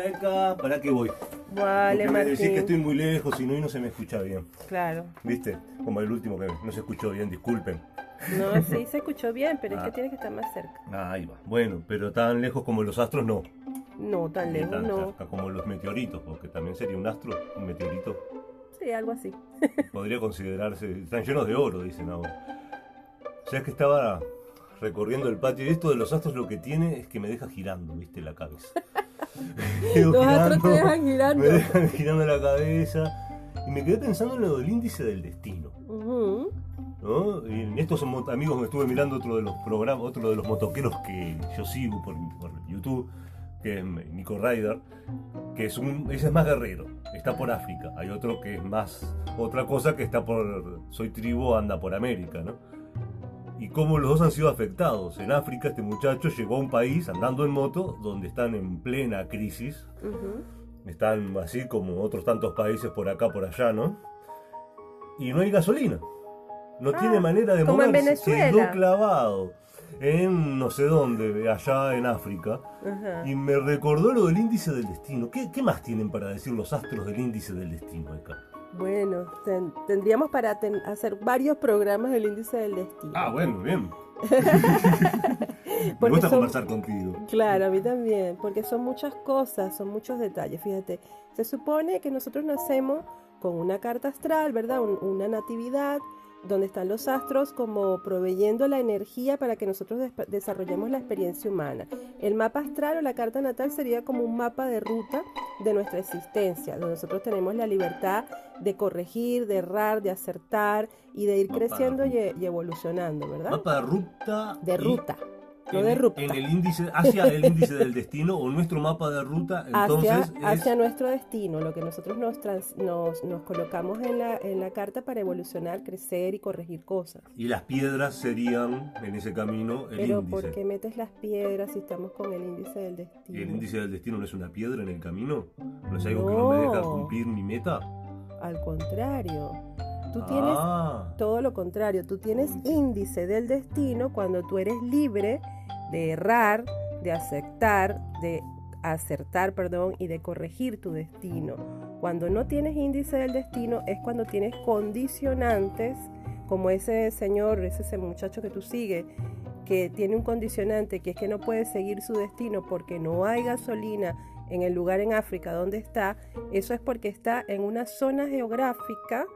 acá, ¿para qué voy? Vale, Porque me decís que estoy muy lejos y no, y no se me escucha bien. Claro. ¿Viste? Como el último que no se escuchó bien, disculpen. No, sí se escuchó bien, pero es Ah. que tiene que estar más cerca. Ah, ahí va. Bueno, pero tan lejos como los astros no. No, tan lejos, tan no. cerca como los meteoritos, porque también sería un astro, un meteorito. Sí, algo así. Podría considerarse. Están llenos de oro, dicen ahora. O sea, es que estaba recorriendo el patio y esto de los astros lo que tiene es que me deja girando, ¿viste? La cabeza. Los astros te girando, dejan girando. Me dejan girando la cabeza. Y me quedé pensando en lo del índice del destino. Ujú. ¿no? Y estos mo- amigos me estuve mirando otro de los programas, otro de los motoqueros que yo sigo por, por YouTube, que es Nico Ryder, que es un, ese es más guerrero, está por África. Hay otro que es más otra cosa que está por soy tribu, anda por América, ¿no? Y cómo los dos han sido afectados. En África este muchacho llegó a un país andando en moto donde están en plena crisis están así como otros tantos países por acá, por allá, ¿no? Y no hay gasolina. No Ah, tiene manera de como en moverse. Venezuela. Quedó clavado en no sé dónde, allá en África. Y me recordó lo del índice del destino. ¿Qué, qué más tienen para decir los astros del índice del destino acá? Bueno, ten- tendríamos para ten- hacer varios programas del índice del destino. Ah, bueno, bien. me gusta son- conversar contigo. Claro, a mí también, porque son muchas cosas, son muchos detalles. Fíjate, se supone que nosotros nacemos con una carta astral, ¿verdad? Un- una natividad donde están los astros como proveyendo la energía para que nosotros desarrollemos la experiencia humana. El mapa astral o la carta natal sería como un mapa de ruta de nuestra existencia, donde nosotros tenemos la libertad de corregir, de errar, de acertar y de ir Mapa de creciendo y, ruta. y evolucionando, ¿verdad? Mapa de ruta. de y no en, de ruta. En el índice, hacia el índice del destino o nuestro mapa de ruta, entonces hacia, es- hacia nuestro destino, lo que nosotros nos, trans- nos, nos colocamos en la, en la carta para evolucionar, crecer y corregir cosas. Y las piedras serían en ese camino el Pero índice. ¿por qué metes las piedras si estamos con el índice del ¿Y destino? el índice del destino no es una piedra en el camino? ¿No es algo que no me deja No. cumplir mi meta? Al contrario, tú tienes Ah, todo lo contrario, tú tienes índice del destino cuando tú eres libre de errar, de aceptar, de acertar, perdón, y de corregir tu destino. Cuando no tienes índice del destino es cuando tienes condicionantes, como ese señor, ese, muchacho que tú sigues, que tiene un condicionante que es que no puede seguir su destino porque no hay gasolina en el lugar en África donde está, eso es porque está en una zona geográfica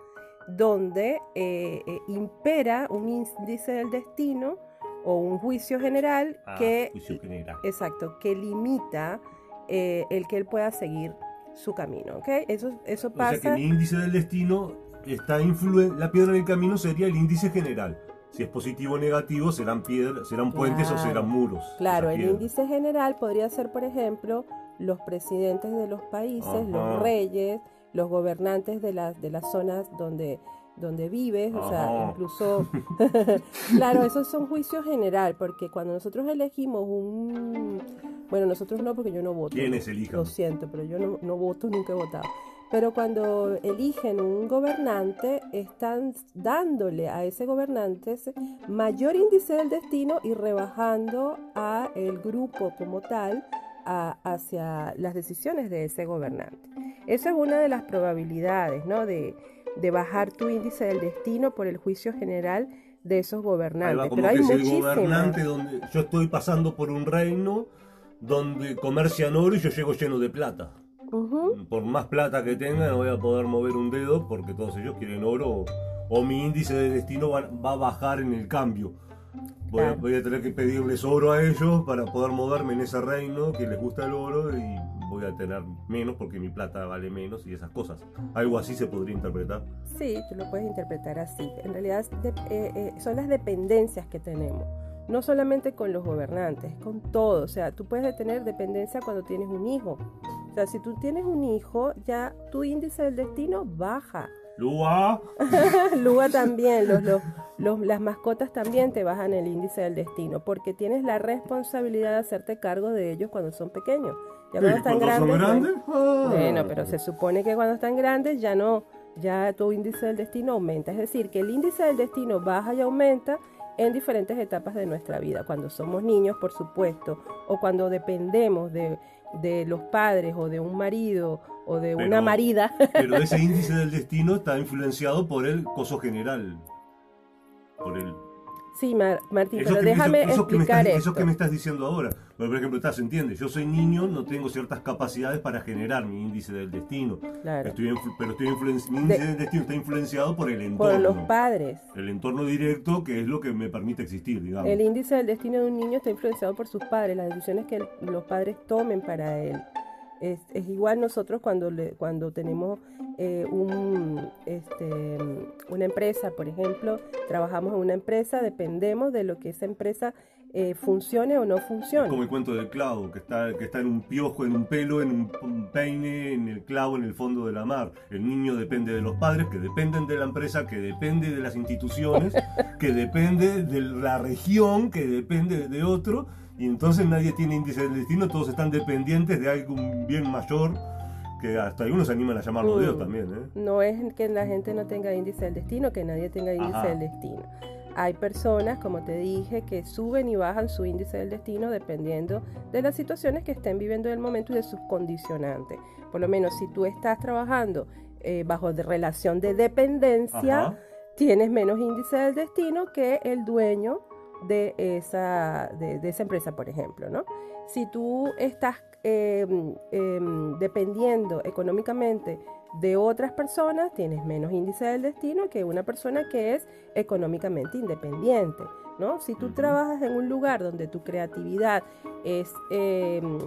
donde eh, eh, impera un índice del destino o un juicio general ah, que, juicio general. exacto, que limita eh, el que él pueda seguir su camino, ¿ok? Eso, eso O sea pasa... que mi índice del destino está influen la piedra en el camino sería el índice general. Si es positivo o negativo, serán piedras, serán puentes o serán muros. Claro, el índice general podría ser, por ejemplo, los presidentes de los países, Ajá. los reyes, los gobernantes de las, de las zonas donde, donde vives, o sea, incluso, claro, esos son juicios general, porque cuando nosotros elegimos un, bueno, nosotros no, porque yo no voto. ¿Quiénes elijan? Lo siento, pero yo no, no voto, nunca he votado. Pero cuando eligen un gobernante, están dándole a ese gobernante ese mayor índice del destino y rebajando a el grupo como tal a- hacia las decisiones de ese gobernante. Esa es una de las probabilidades, ¿no? De, de bajar tu índice del destino por el juicio general de esos va, gobernantes. Pero hay gobernante donde yo estoy pasando por un reino donde comercian oro y yo llego lleno de plata. Por más plata que tenga no voy a poder mover un dedo porque todos ellos quieren oro o, mi índice de destino va, va a bajar en el cambio. Voy, a, voy a tener que pedirles oro a ellos para poder moverme en ese reino que les gusta el oro y voy a tener menos porque mi plata vale menos y esas cosas. Algo así se podría interpretar. Sí, tú lo puedes interpretar así. En realidad de- eh, eh, son las dependencias que tenemos. No solamente con los gobernantes, con todo. O sea, tú puedes tener dependencia cuando tienes un hijo. O sea, si tú tienes un hijo, ya tu índice del destino baja. Lua, Luego también, los, los- los- las mascotas también te bajan el índice del destino, porque tienes la responsabilidad de hacerte cargo de ellos cuando son pequeños. Ya cuando ¿y están cuando son grandes, grandes? Ah. bueno, pero se supone que cuando están grandes ya no, ya tu índice del destino aumenta. Es decir, que el índice del destino baja y aumenta en diferentes etapas de nuestra vida. Cuando somos niños, por supuesto, o cuando dependemos de, de los padres o de un marido o de una marida. Pero ese índice del destino está influenciado por el coso general. Por el. Sí, Mar- Martín, Eso pero que, me- déjame eso- eso que explicar estás, esto. eso que me estás diciendo ahora. Por ejemplo, estás, entiende, yo soy niño, no tengo ciertas capacidades para generar mi índice del destino. Claro. Estoy pero estoy mi índice del destino está influenciado por el Por entorno. los padres. el entorno directo, que es lo que me permite existir, digamos. El índice del destino de un niño está influenciado por sus padres, las decisiones que los padres tomen para él. Es, igual nosotros cuando, le- cuando tenemos eh, un, este, una empresa, por ejemplo, trabajamos en una empresa, dependemos de lo que esa empresa eh, funcione o no funcione. Como el cuento del clavo, que está, que está en un piojo, en un pelo, en un, un peine, en el clavo, en el fondo de la mar. El niño depende de los padres, que dependen de la empresa, que depende de las instituciones, que depende de la región, que depende de otro. Y entonces nadie tiene índice del destino, todos están dependientes de algún bien mayor, que hasta algunos se animan a llamarlo Mm. Dios también. ¿eh? No es que la gente no tenga índice del destino, que nadie tenga índice Ajá. del destino. Hay personas, como te dije, que suben y bajan su índice del destino dependiendo de las situaciones que estén viviendo en el momento y de sus condicionantes. Por lo menos si tú estás trabajando eh, bajo de relación de dependencia, Ajá. tienes menos índice del destino que el dueño de esa, de, de esa empresa, por ejemplo, ¿no? Si tú estás eh, em, dependiendo económicamente de otras personas, tienes menos índice del destino que una persona que es económicamente independiente, ¿no? Si tú trabajas en un lugar donde tu creatividad es em,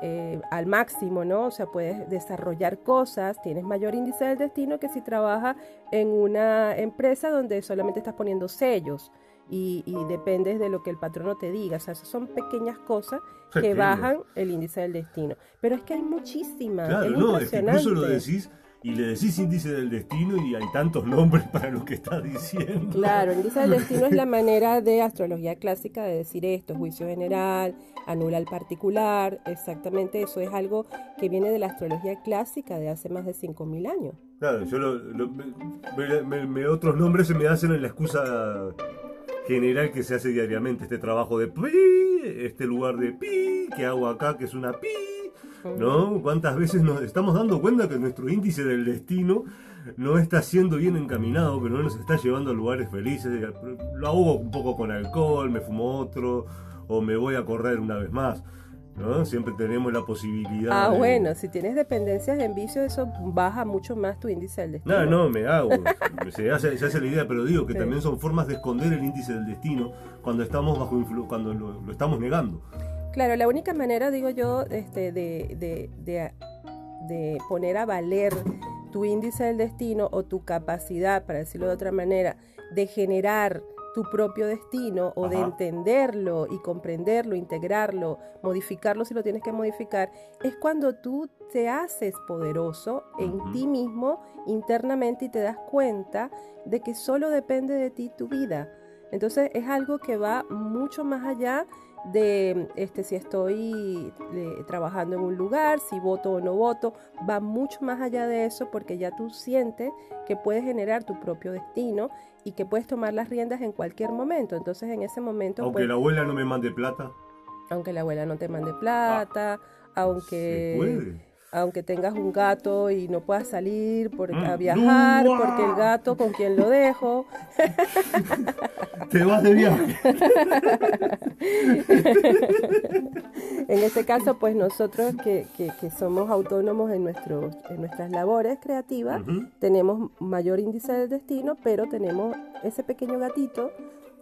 eh, al máximo, ¿no? O sea, puedes desarrollar cosas, tienes mayor índice del destino que si trabajas en una empresa donde solamente estás poniendo sellos y, y dependes de lo que el patrono te diga. O sea, esas son pequeñas cosas que bajan el índice del destino. Pero es que hay muchísimas. Claro, es no, es que incluso lo decís y le decís índice del destino y hay tantos nombres para lo que estás diciendo. Claro, índice del destino es la manera de astrología clásica de decir esto, juicio general, anula el particular, exactamente eso es algo que viene de la astrología clásica de hace más de 5.000 años. Claro, yo lo, lo- me, me- me- otros nombres se me hacen en la excusa general que se hace diariamente, este trabajo de pi, este lugar de pi, que hago acá, que es una pi, ¿no? ¿Cuántas veces nos estamos dando cuenta que nuestro índice del destino no está siendo bien encaminado, que no nos está llevando a lugares felices? Lo ahogo un poco con alcohol, me fumo otro, o me voy a correr una vez más, ¿no? Siempre tenemos la posibilidad Ah, de- bueno, si tienes dependencias en vicio, eso baja mucho más tu índice del destino. No, no, me hago. Se hace, se hace la idea, pero digo que Sí. también son formas de esconder el índice del destino cuando estamos bajo influ- cuando lo, lo estamos negando. Claro, la única manera, digo yo, este, de, de, de, de poner a valer tu índice del destino o tu capacidad, para decirlo de otra manera, de generar tu propio destino o de entenderlo y comprenderlo, integrarlo, modificarlo si lo tienes que modificar, es cuando tú te haces poderoso en ti mismo internamente y te das cuenta de que solo depende de ti tu vida. Entonces es algo que va mucho más allá de este, si estoy eh, trabajando en un lugar, si voto o no voto, va mucho más allá de eso porque ya tú sientes que puedes generar tu propio destino y que puedes tomar las riendas en cualquier momento. Entonces en ese momento, Aunque pues, la abuela no me mande plata, aunque la abuela no te mande plata, se aunque puede. Aunque tengas un gato y no puedas salir por, Mm. a viajar, ¡Uah! porque el gato con quien lo dejo. Te vas de viaje. En este caso, pues nosotros que, que- que somos autónomos en, nuestros, en nuestras labores creativas, tenemos mayor índice del destino, pero tenemos ese pequeño gatito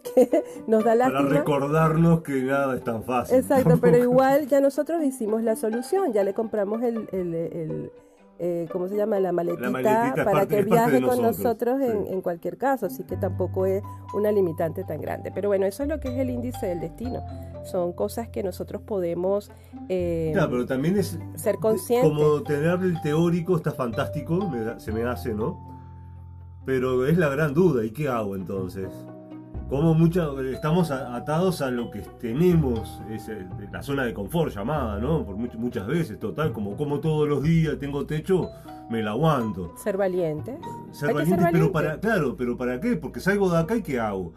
que nos da Para lástima. recordarnos que nada es tan fácil. Exacto, pero igual ya nosotros hicimos la solución, ya le compramos el, el- el, eh, ¿cómo se llama? La maletita, para parte- que viaje con nosotros, nosotros en, sí. en cualquier caso, así que tampoco es una limitante tan grande. Pero bueno, eso es lo que es el índice del destino. Son cosas que nosotros podemos eh, Claro, pero también es ser conscientes. como tener el teórico está fantástico, me da- se me hace, ¿no? Pero es la gran duda, ¿y qué hago entonces? Como mucha, estamos atados a lo que tenemos, es la zona de confort llamada, ¿no? Por much- muchas veces, total, como como todos los días, tengo techo, me la aguanto. Ser valientes. Ser Hay que valiente, ser pero valiente. para, claro, pero ¿para qué? Porque salgo de acá y ¿qué hago?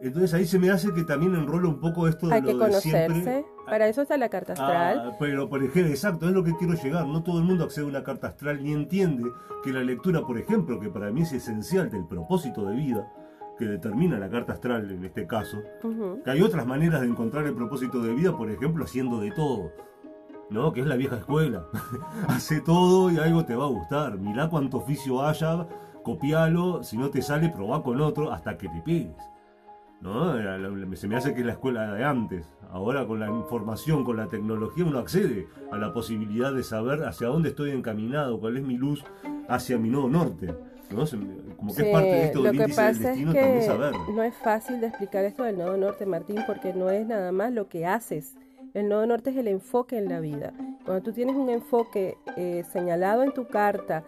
Entonces ahí se me hace que también enrola un poco esto de Hay lo que de conocerse. siempre. Para eso está la carta astral. Ah, pero por ejemplo, exacto, es lo que quiero llegar. No todo el mundo accede a una carta astral ni entiende que la lectura, por ejemplo, que para mí es esencial del propósito de vida que determina la carta astral en este caso, Ujú. que hay otras maneras de encontrar el propósito de vida, por ejemplo, haciendo de todo. ¿No? Que es la vieja escuela. Hace todo y algo te va a gustar. Mirá cuánto oficio haya, copialo, si no te sale, probá con otro hasta que te pegues. ¿No? Se me hace que es la escuela de antes. Ahora con la información, con la tecnología, uno accede a la posibilidad de saber hacia dónde estoy encaminado, cuál es mi luz hacia mi nodo norte. ¿No? Se me- Como que Sí, es parte de esto lo que del pasa es que no es fácil de explicar esto del nodo norte, Martín, porque no es nada más lo que haces. El nodo norte es el enfoque en la vida. Cuando tú tienes un enfoque eh, señalado en tu carta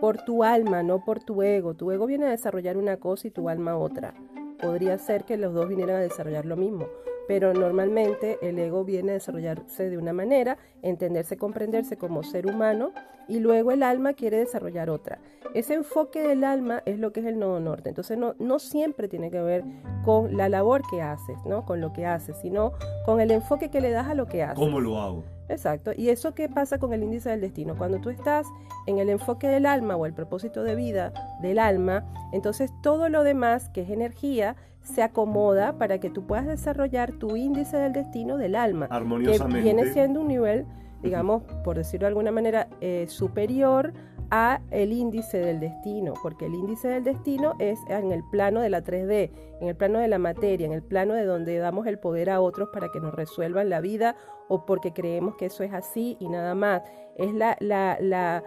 por tu alma, no por tu ego, tu ego viene a desarrollar una cosa y tu alma otra. Podría ser que los dos vinieran a desarrollar lo mismo, pero normalmente el ego viene a desarrollarse de una manera, entenderse, comprenderse como ser humano, y luego el alma quiere desarrollar otra. Ese enfoque del alma es lo que es el nodo norte. Entonces no, no siempre tiene que ver con la labor que haces, ¿no? Con lo que haces, sino con el enfoque que le das a lo que haces. ¿Cómo lo hago? Exacto. ¿Y eso qué pasa con el índice del destino? Cuando tú estás en el enfoque del alma o el propósito de vida del alma, entonces todo lo demás, que es energía, se acomoda para que tú puedas desarrollar tu índice del destino del alma, que Armoniosamente. viene siendo un nivel, digamos, por decirlo de alguna manera, eh, superior a el índice del destino, porque el índice del destino es en el plano de la 3D, en el plano de la materia, en el plano de donde damos el poder a otros para que nos resuelvan la vida o porque creemos que eso es así y nada más. Es la, la, la,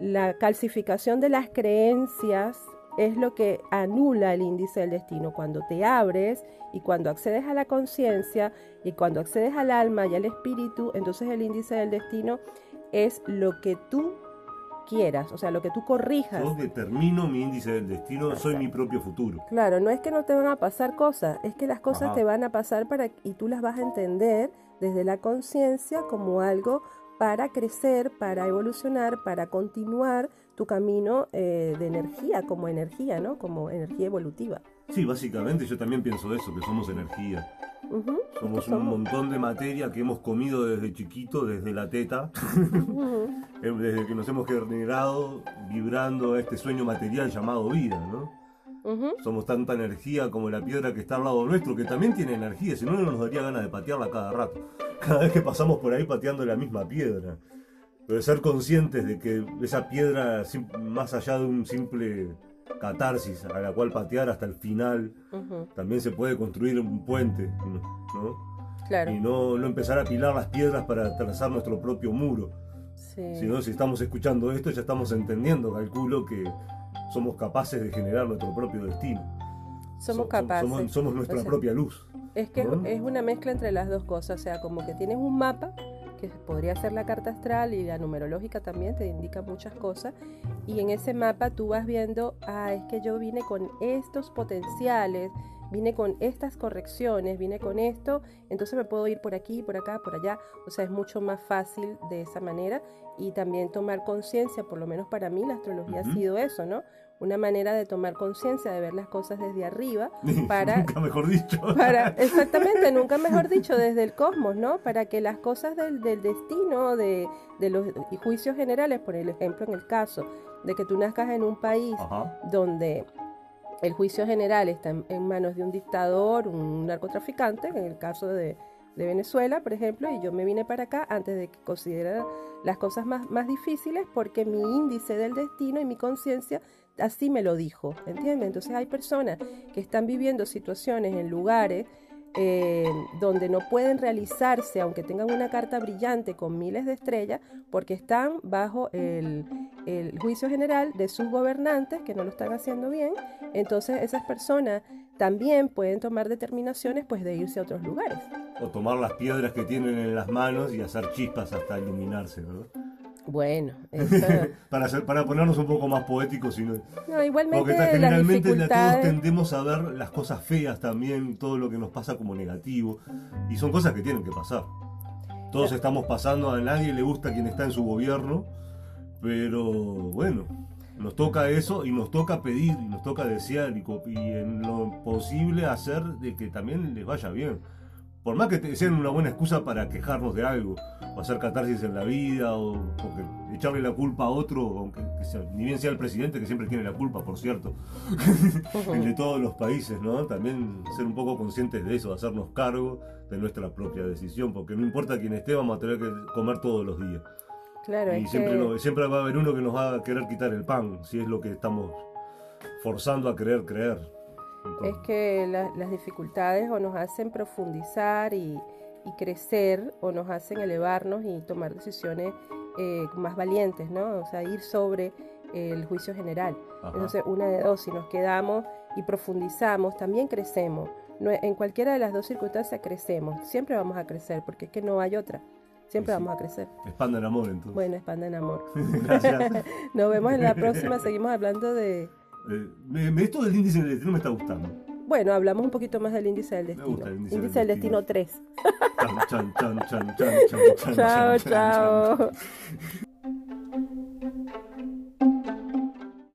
la calcificación de las creencias es lo que anula el índice del destino. Cuando te abres y cuando accedes a la conciencia y cuando accedes al alma y al espíritu, entonces el índice del destino es lo que tú quieras, o sea, lo que tú corrijas. Yo determino mi índice del destino, soy mi propio futuro. Claro, no es que no te van a pasar cosas, es que las cosas Ajá. te van a pasar para y tú las vas a entender desde la conciencia como algo para crecer, para evolucionar, para continuar tu camino eh, de energía, como energía, ¿no? Como energía evolutiva. Sí, básicamente yo también pienso eso, que somos energía. Somos somos. un montón de materia que hemos comido desde chiquito, desde la teta, eh, desde que nos hemos generado vibrando a este sueño material llamado vida, ¿no? Somos tanta energía como la piedra que está al lado nuestro, que también tiene energía, si no, no nos daría ganas de patearla cada rato. Cada vez que pasamos por ahí pateando la misma piedra. Pero ser conscientes de que esa piedra, más allá de un simple catarsis a la cual patear hasta el final, Ujú, también se puede construir un puente, ¿no? Claro. Y no, no empezar a apilar las piedras para trazar nuestro propio muro. Sí. Sino si estamos escuchando esto, ya estamos entendiendo, calculo, que somos capaces de generar nuestro propio destino. Somos So- capaces. Somos, somos nuestra O sea, propia luz. Es que ¿no? es una mezcla entre las dos cosas, o sea, como que tienes un mapa, que podría ser la carta astral y la numerológica también, te indica muchas cosas, y en ese mapa tú vas viendo, ah, es que yo vine con estos potenciales, vine con estas correcciones, vine con esto, entonces me puedo ir por aquí, por acá, por allá, o sea, es mucho más fácil de esa manera y también tomar conciencia, por lo menos para mí la astrología ha sido eso, ¿no? Una manera de tomar conciencia, de ver las cosas desde arriba, para Nunca mejor dicho. para, exactamente, nunca mejor dicho, desde el cosmos, ¿no? Para que las cosas del, del destino, de, de los y juicios generales, por ejemplo, en el caso de que tú nazcas en un país Ajá. donde el juicio general está en, en manos de un dictador, un narcotraficante, en el caso de, de Venezuela, por ejemplo, y yo me vine para acá antes de que considerara las cosas más, más difíciles porque mi índice del destino y mi conciencia así me lo dijo, ¿entiendes? Entonces hay personas que están viviendo situaciones en lugares eh, donde no pueden realizarse, aunque tengan una carta brillante con miles de estrellas, porque están bajo el, el juicio general de sus gobernantes que no lo están haciendo bien. Entonces esas personas también pueden tomar determinaciones pues de irse a otros lugares. O tomar las piedras que tienen en las manos y hacer chispas hasta iluminarse, ¿verdad? Bueno, eso- Para, hacer, para ponernos un poco más poéticos. y no- igualmente Porque está- generalmente la- todos dificultades... tendemos a ver las cosas feas también, todo lo que nos pasa como negativo. Y son cosas que tienen que pasar. Todos estamos pasando, a nadie le gusta quien está en su gobierno, pero bueno, Nos toca eso y nos toca pedir y nos toca desear y, en lo posible hacer de que también les vaya bien. Por más que sean una buena excusa para quejarnos de algo, o hacer catarsis en la vida, o porque echarle la culpa a otro, aunque que sea- ni bien sea el presidente, que siempre tiene la culpa, por cierto, el de todos los países, ¿no? También ser un poco conscientes de eso, hacernos cargo de nuestra propia decisión, porque no importa quién esté, vamos a tener que comer todos los días. Claro, Y siempre, que- no- siempre va a haber uno que nos va a querer quitar el pan, si es lo que estamos forzando a querer creer. Entonces, Es que la- las dificultades o nos hacen profundizar y, y crecer o nos hacen elevarnos y tomar decisiones eh, más valientes, ¿no? O sea, ir sobre el juicio general. Ajá. Entonces, una de dos, si nos quedamos y profundizamos, también crecemos. No- en cualquiera de las dos circunstancias crecemos. Siempre vamos a crecer, porque es que no hay otra. Siempre Sí, sí. vamos a crecer. expanda el amor entonces. Bueno, expanda en amor. Gracias. Nos vemos en la próxima. Seguimos hablando de... Eh, me- me- esto del índice del destino me está gustando. Bueno, hablamos un poquito más del índice del Me destino. gusta el índice índice del del destino destino. 3. Chan, chan, chan, chan, chan, chan, chan, Chao, chao.